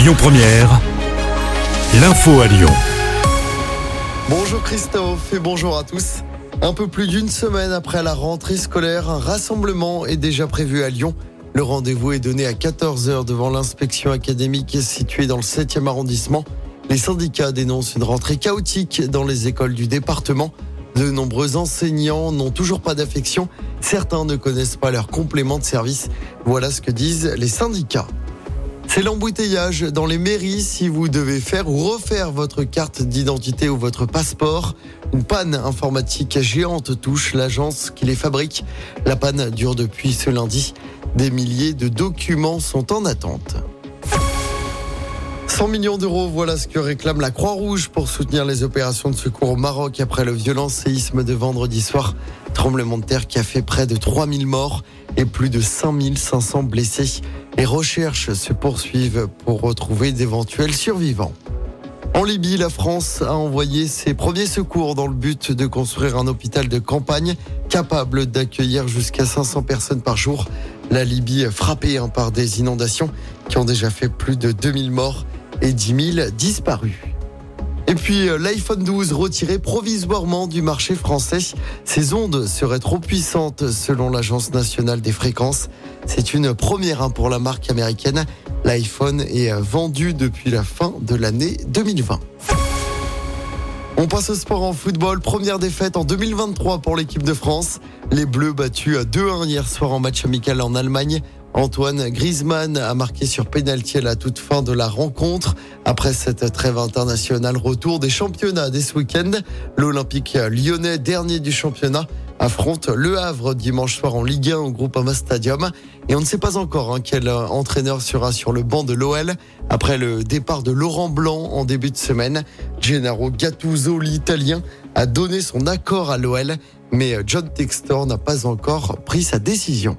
Lyon Première, l'info à Lyon. Bonjour Christophe et bonjour à tous. Un peu plus d'une semaine après la rentrée scolaire, un rassemblement est déjà prévu à Lyon. Le rendez-vous est donné à 14h devant l'inspection académique située dans le 7e arrondissement. Les syndicats dénoncent une rentrée chaotique dans les écoles du département. De nombreux enseignants n'ont toujours pas d'affection. Certains ne connaissent pas leur complément de service. Voilà ce que disent les syndicats. C'est l'embouteillage dans les mairies si vous devez faire ou refaire votre carte d'identité ou votre passeport. Une panne informatique géante touche l'agence qui les fabrique. La panne dure depuis ce lundi. Des milliers de documents sont en attente. 100 millions d'euros, voilà ce que réclame la Croix-Rouge pour soutenir les opérations de secours au Maroc après le violent séisme de vendredi soir. Tremblement de terre qui a fait près de 3000 morts et plus de 5500 blessés. Les recherches se poursuivent pour retrouver d'éventuels survivants. En Libye, la France a envoyé ses premiers secours dans le but de construire un hôpital de campagne capable d'accueillir jusqu'à 500 personnes par jour. La Libye frappée hein, par des inondations qui ont déjà fait plus de 2000 morts et 10 000 disparus. Et puis euh, l'iPhone 12 retiré provisoirement du marché français. Ces ondes seraient trop puissantes selon l'Agence nationale des fréquences. C'est une première hein, pour la marque américaine. L'iPhone est euh, vendu depuis la fin de l'année 2020. On passe au sport en football. Première défaite en 2023 pour l'équipe de France. Les Bleus battus à 2-1 hier soir en match amical en Allemagne. Antoine Griezmann a marqué sur pénalty à la toute fin de la rencontre. Après cette trêve internationale, retour des championnats dès ce week-end. L'Olympique lyonnais, dernier du championnat, affronte Le Havre dimanche soir en Ligue 1 au Groupama Stadium. Et on ne sait pas encore hein, quel entraîneur sera sur le banc de l'OL après le départ de Laurent Blanc en début de semaine. Gennaro Gattuso, l'italien, a donné son accord à l'OL, mais John Textor n'a pas encore pris sa décision.